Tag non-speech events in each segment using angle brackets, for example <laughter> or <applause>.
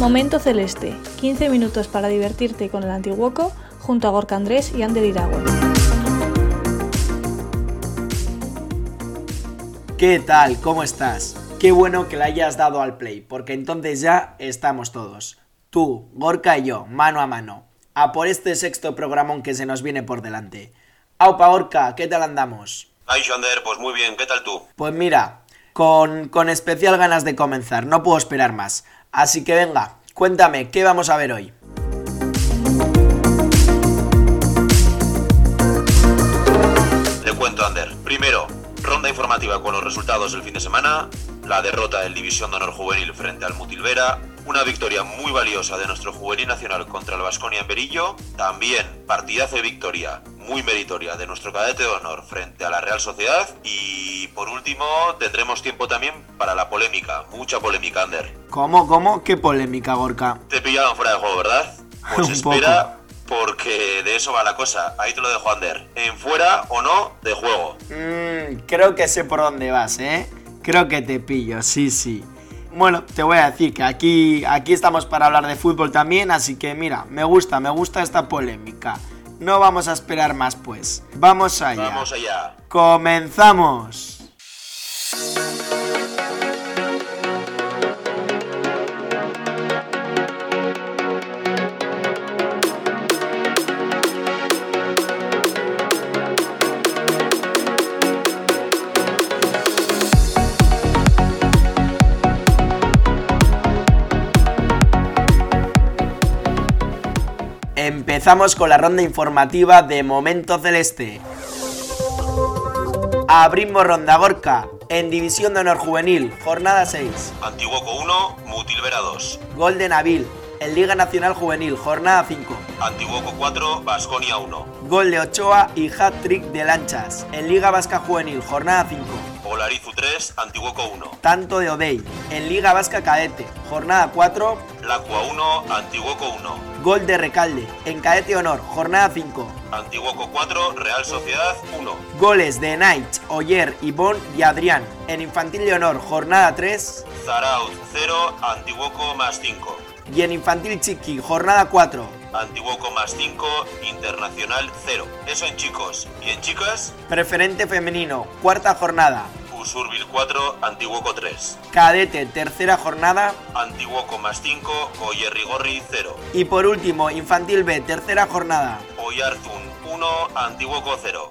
Momento Celeste, 15 minutos para divertirte con el Antiguoco junto a Gorka Andrés y Ander Iragüe. ¿Qué tal? ¿Cómo estás? Qué bueno que le hayas dado al play, porque entonces ya estamos todos. Tú, Gorka y yo, mano a mano. A por este sexto programón que se nos viene por delante. Aupa Gorka, ¿qué tal andamos? Ay, Xander, pues muy bien, ¿qué tal tú? Pues mira, con, con especial ganas de comenzar, no puedo esperar más. Así que venga, cuéntame, ¿qué vamos a ver hoy? Te cuento, Ander. Primero, ronda informativa con los resultados del fin de semana, la derrota del División de Honor Juvenil frente al Mutilvera, una victoria muy valiosa de nuestro juvenil nacional contra el Vasconia en Berillo, también partidazo de victoria muy meritoria de nuestro cadete de honor frente a la Real Sociedad y por último tendremos tiempo también para la polémica, mucha polémica, Ander. ¿Cómo, cómo? ¿Qué polémica, Gorka? Te pillaron fuera de juego, ¿verdad? <laughs> Pues Un espera porque de eso va la cosa, ahí te lo dejo, Ander. En fuera o no de juego. Mmm, creo que sé por dónde vas, ¿eh? Creo que te pillo, sí, sí. Bueno, te voy a decir que aquí, aquí estamos para hablar de fútbol también, así que mira, me gusta, me gusta esta polémica. No vamos a esperar más, pues. Vamos allá. Vamos allá. Comenzamos. Empezamos con la ronda informativa de Momento Celeste. Abrimos ronda Gorka en División de Honor Juvenil, jornada 6. Antiguoco 1, Mutilvera 2. Gol de Nabil en Liga Nacional Juvenil, jornada 5. Antiguoco 4, Vasconia 1. Gol de Ochoa y hat-trick de Lanchas en Liga Vasca Juvenil, jornada 5. Olarizu 3, Antiguoco 1. Tanto de Odey en Liga Vasca Cadete, jornada 4. Lacua 1, Antiguoco 1. Gol de Recalde en Cadete Honor, jornada 5. Antiguoco 4, Real Sociedad 1. Goles de Knight, Oyer, Ivón y Adrián en Infantil de Honor, jornada 3. Zarauz 0, Antiguoco más 5. Y en Infantil Chiqui, jornada 4. Antiguoco más 5, Internacional 0. Eso en chicos. ¿Y en chicas? Preferente femenino, cuarta jornada. Usurbil 4, Antiguoco 3. Cadete, tercera jornada. Antiguoco más 5, Goyerrigorri 0. Y por último, Infantil B, tercera jornada. Oyarzun 1, Antiguoco 0.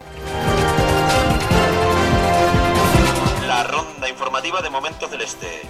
La ronda informativa de Momento Celeste.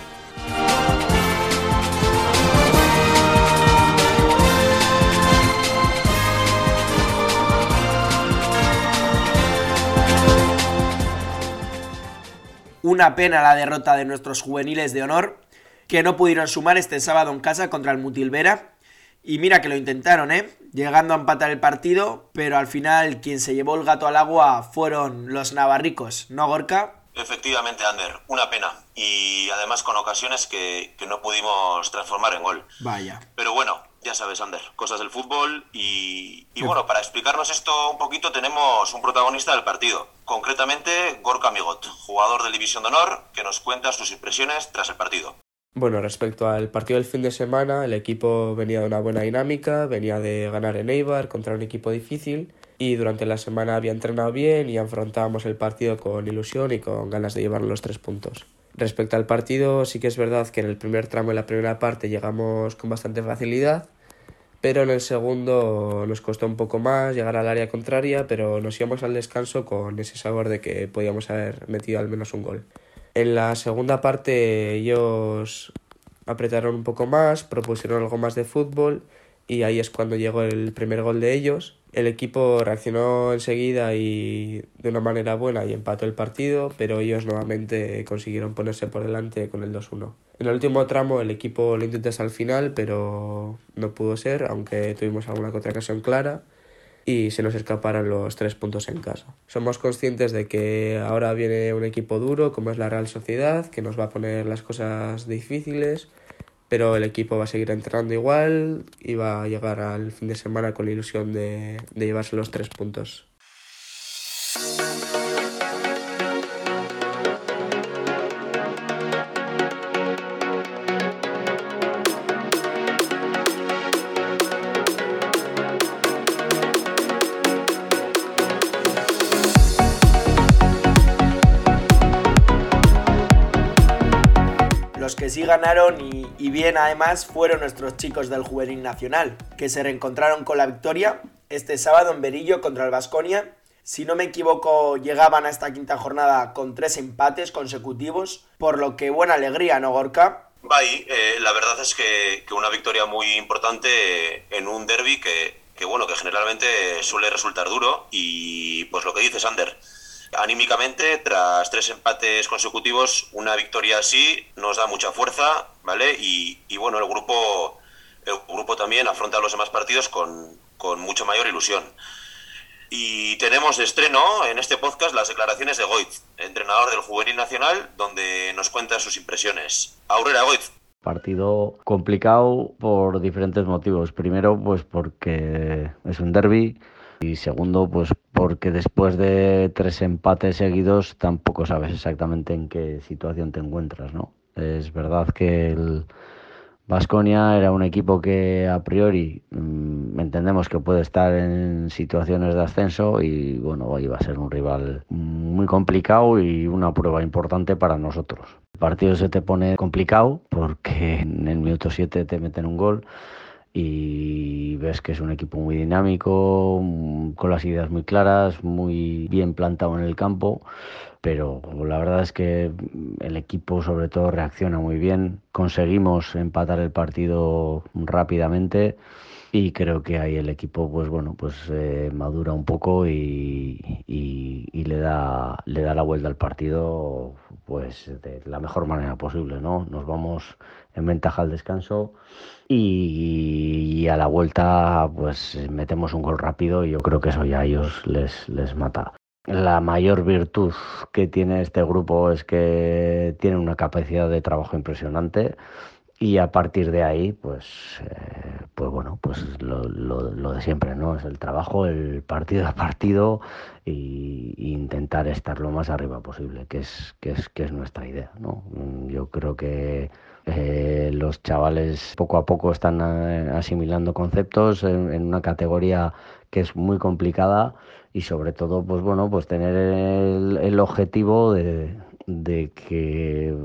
Una pena la derrota de nuestros juveniles de honor, que no pudieron sumar este sábado en casa contra el Mutilvera. Y mira que lo intentaron, ¿eh? Llegando a empatar el partido, pero al final quien se llevó el gato al agua fueron los navarricos, ¿no, Gorka? Efectivamente, Ander, una pena. Y además con ocasiones que, que no pudimos transformar en gol. Vaya. Pero bueno, ya sabes, Ander, cosas del fútbol y, y bueno, para explicarnos esto un poquito tenemos un protagonista del partido, concretamente Gorka Migot, jugador de División de Honor, que nos cuenta sus impresiones tras el partido. Bueno, respecto al partido del fin de semana, el equipo venía de una buena dinámica, venía de ganar en Eibar contra un equipo difícil y durante la semana había entrenado bien y afrontábamos el partido con ilusión y con ganas de llevar los tres puntos. Respecto al partido, sí que es verdad que en el primer tramo, en la primera parte, llegamos con bastante facilidad, pero en el segundo nos costó un poco más llegar al área contraria, pero nos íbamos al descanso con ese sabor de que podíamos haber metido al menos un gol. En la segunda parte ellos apretaron un poco más, propusieron algo más de fútbol y ahí es cuando llegó el primer gol de ellos. El equipo reaccionó enseguida y de una manera buena y empató el partido, pero ellos nuevamente consiguieron ponerse por delante con el 2-1. En el último tramo el equipo lo intentó hasta el final, pero no pudo ser, aunque tuvimos alguna otra clara y se nos escaparon los tres puntos en casa. Somos conscientes de que ahora viene un equipo duro como es la Real Sociedad, que nos va a poner las cosas difíciles, pero el equipo va a seguir entrenando igual y va a llegar al fin de semana con la ilusión de, de llevarse los tres puntos. Sí ganaron y, bien además fueron nuestros chicos del Juvenil Nacional, que se reencontraron con la victoria este sábado en Berillo contra el Vasconia. Si no me equivoco, llegaban a esta quinta jornada con tres empates consecutivos, por lo que buena alegría, ¿no, Gorka? Bye, eh, la verdad es que, una victoria muy importante en un derby que, que, bueno, que generalmente suele resultar duro y pues lo que dices, Ander, Anímicamente, tras tres empates consecutivos, una victoria así nos da mucha fuerza, ¿vale? Y, bueno, el grupo, el grupo también afronta los demás partidos con, con mucho mayor ilusión. Y tenemos de estreno en este podcast las declaraciones de Goiz, entrenador del Juvenil Nacional, donde nos cuenta sus impresiones. Aurora Goiz. Partido complicado por diferentes motivos. Primero, pues porque es un derby y segundo, pues porque después de tres empates seguidos tampoco sabes exactamente en qué situación te encuentras, ¿no? Es verdad que el Vasconia era un equipo que a priori mm, entendemos que puede estar en situaciones de ascenso y bueno, iba a ser un rival muy complicado y una prueba importante para nosotros. El partido se te pone complicado porque en el minuto 7 te meten un gol y ves que es un equipo muy dinámico, mm, con las ideas muy claras, muy bien plantado en el campo, pero la verdad es que el equipo sobre todo reacciona muy bien, conseguimos empatar el partido rápidamente y creo que ahí el equipo pues bueno pues eh, madura un poco y, y, le da le da la vuelta al partido pues de la mejor manera posible no nos vamos en ventaja al descanso y, a la vuelta pues metemos un gol rápido y yo creo que eso ya a ellos les, les mata. La mayor virtud que tiene este grupo es que tiene una capacidad de trabajo impresionante y a partir de ahí pues eh, pues bueno pues lo, lo, de siempre no es el trabajo el partido a partido y, intentar estar lo más arriba posible que es que es que es nuestra idea no yo creo que eh, los chavales poco a poco están eh, asimilando conceptos en, una categoría que es muy complicada y sobre todo pues bueno pues tener el, objetivo de, que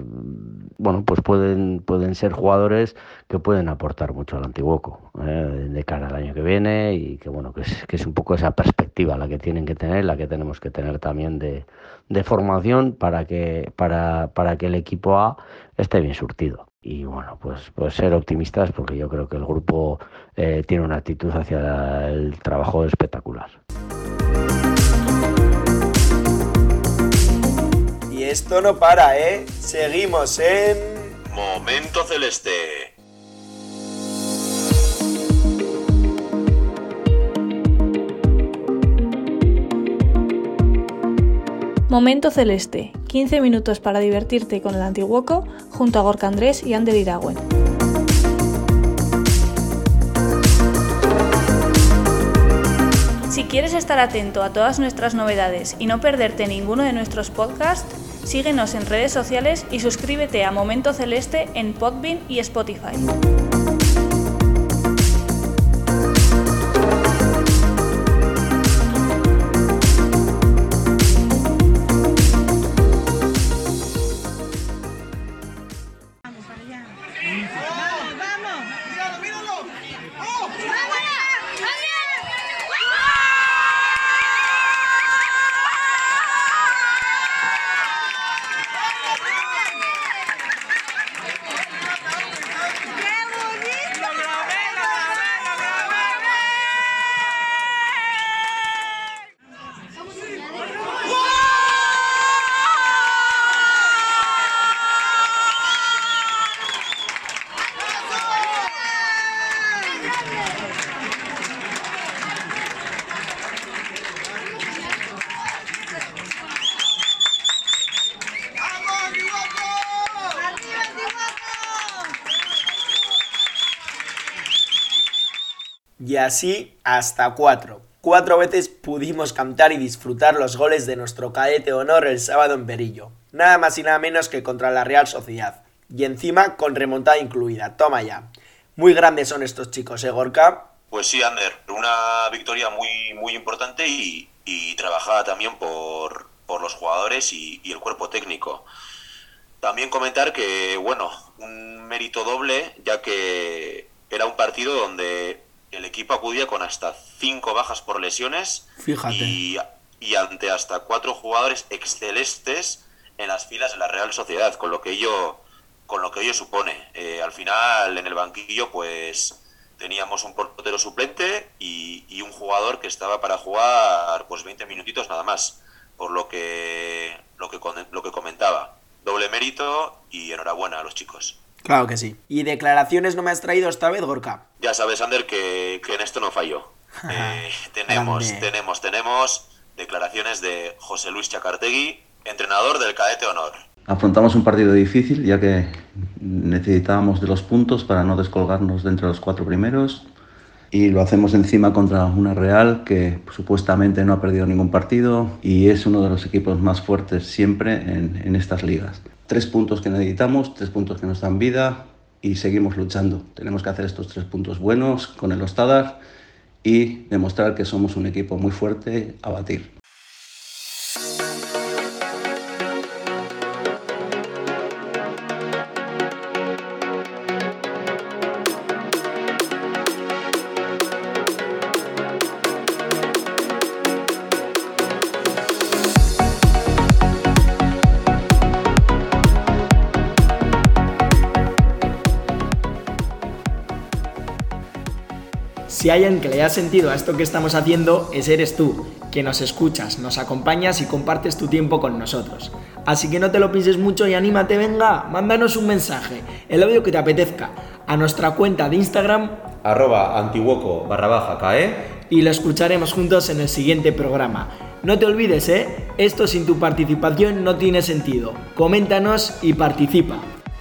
bueno pues pueden pueden ser jugadores que pueden aportar mucho al Antiguoco eh, de cara al año que viene y que bueno que es, que es un poco esa perspectiva la que tienen que tener la que tenemos que tener también de, de formación para que para, para que el equipo A esté bien surtido y bueno, pues, pues ser optimistas porque yo creo que el grupo eh, tiene una actitud hacia el trabajo espectacular. Esto no para, ¿eh? Seguimos en... Momento Celeste. Momento Celeste, 15 minutos para divertirte con el Antiguoco junto a Gorka Andrés y Ander Iragüen. Si quieres estar atento a todas nuestras novedades y no perderte ninguno de nuestros podcasts, síguenos en redes sociales y suscríbete a Momento Celeste en Podbean y Spotify. Y así hasta cuatro. Cuatro veces pudimos cantar y disfrutar los goles de nuestro cadete honor el sábado en Berillo. Nada más y nada menos que contra la Real Sociedad. Y encima con remontada incluida. Toma ya. Muy grandes son estos chicos, ¿eh, Gorka? Pues sí, Ander. Una victoria muy, muy importante y, trabajada también por, por los jugadores y el cuerpo técnico. También comentar que, bueno, un mérito doble, ya que era un partido donde el equipo acudía con hasta cinco bajas por lesiones Y, ante hasta cuatro jugadores excelentes en las filas de la Real Sociedad, con lo que ello, con lo que ello supone. Eh, al final, en el banquillo, pues teníamos un portero suplente y, y, un jugador que estaba para jugar pues 20 minutitos nada más, por lo que, lo que, lo que comentaba doble mérito y enhorabuena a los chicos. Claro que sí. ¿Y declaraciones no me has traído esta vez, Gorka? Ya sabes, Ander, que, en esto no fallo. <laughs> Eh, tenemos, tenemos, tenemos declaraciones de José Luis Chacartegui, entrenador del Cadete Honor. Afrontamos un partido difícil ya que necesitábamos de los puntos para no descolgarnos dentro de los cuatro primeros y lo hacemos encima contra una Real que supuestamente no ha perdido ningún partido y es uno de los equipos más fuertes siempre en, estas ligas. Tres puntos que necesitamos, tres puntos que nos dan vida y seguimos luchando. Tenemos que hacer estos tres puntos buenos con el Ostadar y demostrar que somos un equipo muy fuerte a batir. Si hay alguien que le haya sentido a esto que estamos haciendo, ese eres tú, que nos escuchas, nos acompañas y compartes tu tiempo con nosotros. Así que no te lo pienses mucho y anímate, venga, mándanos un mensaje, el audio que te apetezca, a nuestra cuenta de Instagram, arroba antiguoco barra baja cae, y lo escucharemos juntos en el siguiente programa. No te olvides, ¿eh? Esto sin tu participación no tiene sentido. Coméntanos y participa.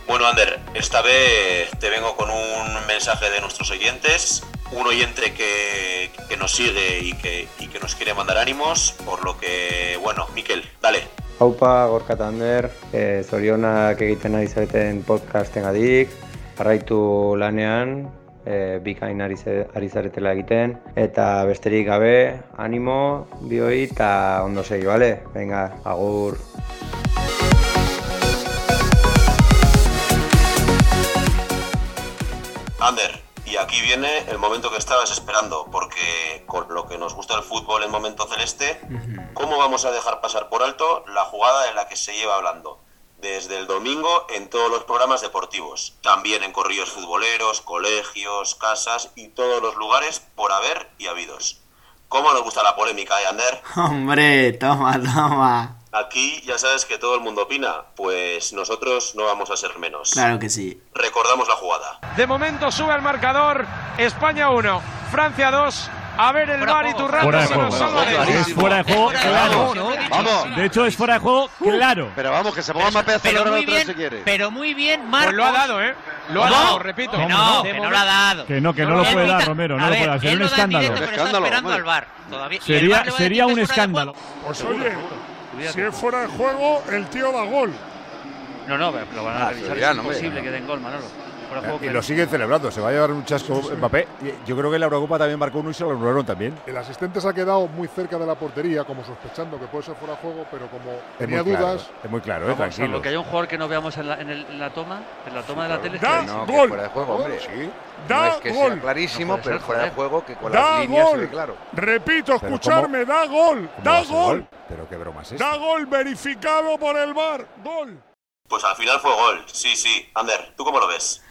Bueno, Ander, esta vez te vengo con un mensaje de nuestros oyentes un oyente que, que nos sigue y que, y que, nos quiere mandar ánimos, por lo que, bueno, Miquel, dale. Haupa, Gorka Tander, eh, zorionak egiten ari zareten podcasten adik, jarraitu lanean, eh, bikain ari, ari zaretela egiten, eta besterik gabe, animo, bioi, eta ondo segi, bale? Venga, agur. Ander, y aquí viene el momento que estabas esperando, porque con lo que nos gusta el fútbol en momento celeste, ¿cómo vamos a dejar pasar por alto la jugada en la que se lleva hablando? Desde el domingo en todos los programas deportivos, también en corrillos futboleros, colegios, casas y todos los lugares por haber y habidos. ¿Cómo nos gusta la polémica, eh, Ander? <laughs> Hombre, toma, toma. Aquí ya sabes que todo el mundo opina, pues nosotros no vamos a ser menos. Claro que sí. Recordamos la jugada. De momento sube el marcador, España 1, Francia 2. A ver el bar y tu fuera de juego. Es fuera de juego, claro. Vamos. De hecho, es fuera de juego, claro. Pero vamos, que se ponga más pedazo pero muy bien, si quiere. Pero muy bien, Marcos. Pues lo ha dado, ¿eh? Lo ha dado, repito. Que no, que no lo ha dado. Que no, que no lo puede dar, Romero. No lo puede dar. Sería un escándalo. Un escándalo. Sería, sería un escándalo. Pues oye, si es fuera de juego, el tío da gol. No, no, pero lo van a ah, revisar. Es imposible que den gol, Manolo. y lo siguen celebrando. Se va a llevar un chasco Mbappé. Yo creo que la Eurocopa también marcó uno y se lo anularon también. El asistente se ha quedado muy cerca de la portería, como sospechando que puede ser fuera de juego, pero como tenía dudas. es muy claro, eh, tranquilo. Lo que hay un jugador que no veamos en la, en la toma, en la toma de la tele. Da no, gol. fuera de juego, hombre. Sí. Da no es que gol. sea clarísimo, pero fuera de juego que con da las líneas gol. claro. Repito, escucharme, da gol. Da gol. Pero qué broma es Da gol verificado por el VAR. Gol. Pues al final fue gol. Sí, sí. Ander, ¿tú cómo lo ves?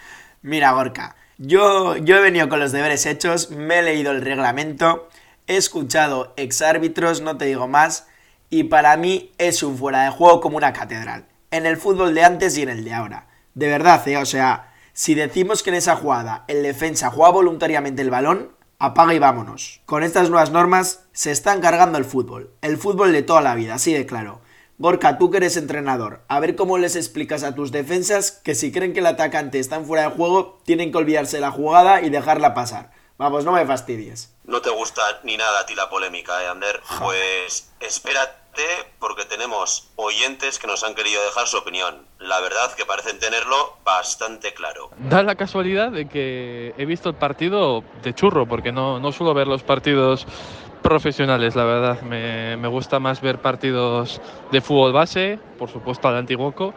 Mira, Gorka. Yo, yo he venido con los deberes hechos, me he leído el reglamento, he escuchado exárbitros, no te digo más, y para mí es un fuera de juego como una catedral. En el fútbol de antes y en el de ahora. De verdad, ¿eh? O sea, si decimos que en esa jugada el defensa juega voluntariamente el balón, apaga y vámonos. Con estas nuevas normas se está encargando el fútbol, el fútbol de toda la vida, así de claro. Gorka, tú que eres entrenador, a ver cómo les explicas a tus defensas que si creen que el atacante está en fuera de juego, tienen que olvidarse de la jugada y dejarla pasar. Vamos, no me fastidies. No te gusta ni nada a ti la polémica, ¿eh, Ander? Pues porque tenemos oyentes que nos han querido dejar su opinión. La verdad que parecen tenerlo bastante claro. Da la casualidad de que he visto el partido de churro, porque no, no suelo ver los partidos profesionales, la verdad. Me, me, gusta más ver partidos de fútbol base, por supuesto al Antiguoco,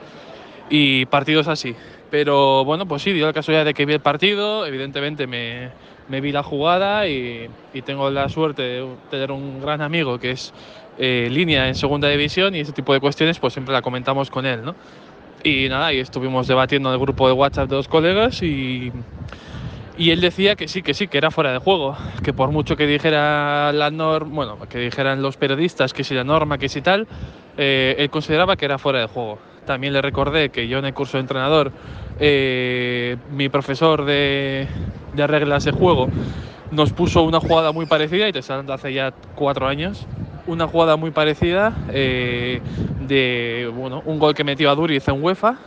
y partidos así. Pero bueno, pues sí, dio la casualidad de que vi el partido, evidentemente me, me vi la jugada y, y, tengo la suerte de tener un gran amigo que es eh, línea en segunda división y ese tipo de cuestiones pues siempre la comentamos con él, ¿no? Y nada, y estuvimos debatiendo en el grupo de WhatsApp de dos colegas y, y él decía que sí, que sí, que era fuera de juego, que por mucho que dijera la norma, bueno, que dijeran los periodistas que si la norma, que si tal, eh, él consideraba que era fuera de juego. También le recordé que yo en el curso de entrenador, eh, mi profesor de, de reglas de juego nos puso una jugada muy parecida, y te hace ya cuatro años, una jugada muy parecida eh, de bueno, un gol que metió a Duriz en UEFA.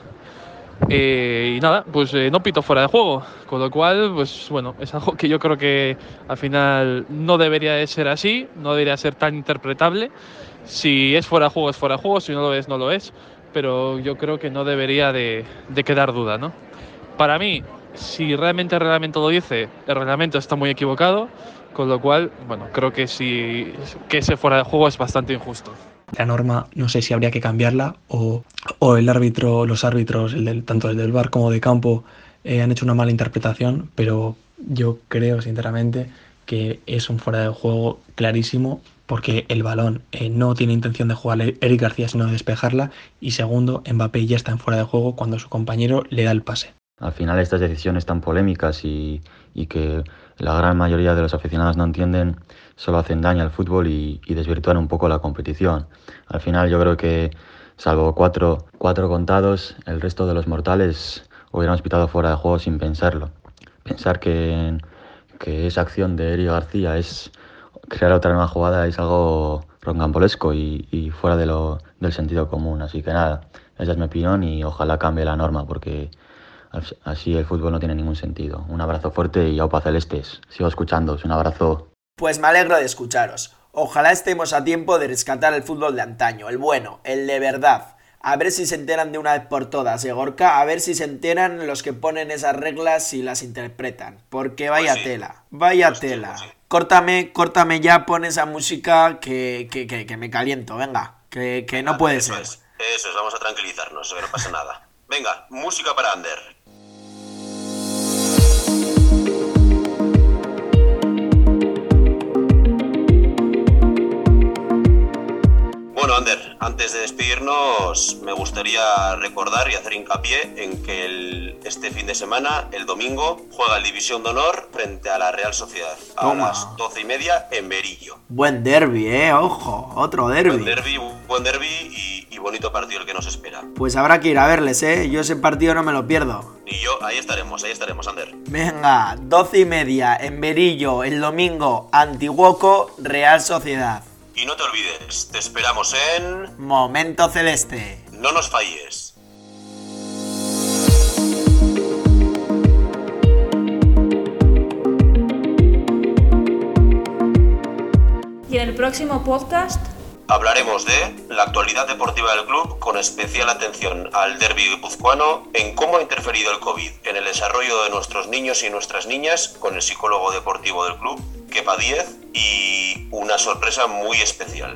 Eh, y nada, pues eh, no pito fuera de juego, con lo cual, pues bueno, es algo que yo creo que al final no debería de ser así, no debería ser tan interpretable. Si es fuera de juego, es fuera de juego, si no lo es, no lo es, pero yo creo que no debería de, de quedar duda, ¿no? Para mí, si realmente el reglamento lo dice, el reglamento está muy equivocado con lo cual, bueno, creo que si que ese fuera de juego es bastante injusto. La norma no sé si habría que cambiarla o, o el árbitro, los árbitros, el del, tanto el del bar como de campo, eh, han hecho una mala interpretación, pero yo creo sinceramente que es un fuera de juego clarísimo porque el balón eh, no tiene intención de jugar Eric García sino de despejarla y segundo, Mbappé ya está en fuera de juego cuando su compañero le da el pase. Al final estas decisiones tan polémicas y, y que la gran mayoría de los aficionados no entienden, solo hacen daño al fútbol y, y desvirtúan un poco la competición. Al final yo creo que, salvo cuatro, cuatro contados, el resto de los mortales hubiéramos pitado fuera de juego sin pensarlo. Pensar que, que esa acción de Eri García es crear otra nueva jugada es algo rocambolesco y, y fuera de lo, del sentido común. Así que nada, esa es mi opinión y ojalá cambie la norma porque Así el fútbol no tiene ningún sentido. Un abrazo fuerte y aupa celestes. Sigo escuchándoos. Un abrazo. Pues me alegro de escucharos. Ojalá estemos a tiempo de rescatar el fútbol de antaño, el bueno, el de verdad. A ver si se enteran de una vez por todas, ¿eh, Gorka? A ver si se enteran los que ponen esas reglas y las interpretan. Porque vaya Pues sí. tela, vaya Pues sí, tela. pues sí. Córtame, córtame ya, pon esa música que, que, que, que me caliento, venga. Que, que no puede Eso ser. es, eso es, vamos a tranquilizarnos, que no pasa nada. Venga, música para Ander. Ander, antes de despedirnos, me gustaría recordar y hacer hincapié en que el- este fin de semana, el domingo, juega el División de Honor frente a la Real Sociedad a Toma. las doce y media en Berillo. Buen derby, eh, ojo, otro Buen derby. derby, buen derby y, y bonito partido el que nos espera. Pues habrá que ir a verles, eh. Yo ese partido no me lo pierdo. Y yo, ahí estaremos, ahí estaremos, Ander. Venga, doce y media en Berillo, el domingo, Antiguoco, Real Sociedad. Y no te olvides, te esperamos en... Momento celeste. No nos falles. Y en el próximo podcast, Hablaremos de la actualidad deportiva del club con especial atención al derbi guipuzcoano, en cómo ha interferido el COVID en el desarrollo de nuestros niños y nuestras niñas con el psicólogo deportivo del club, Kepa Díez, y una sorpresa muy especial.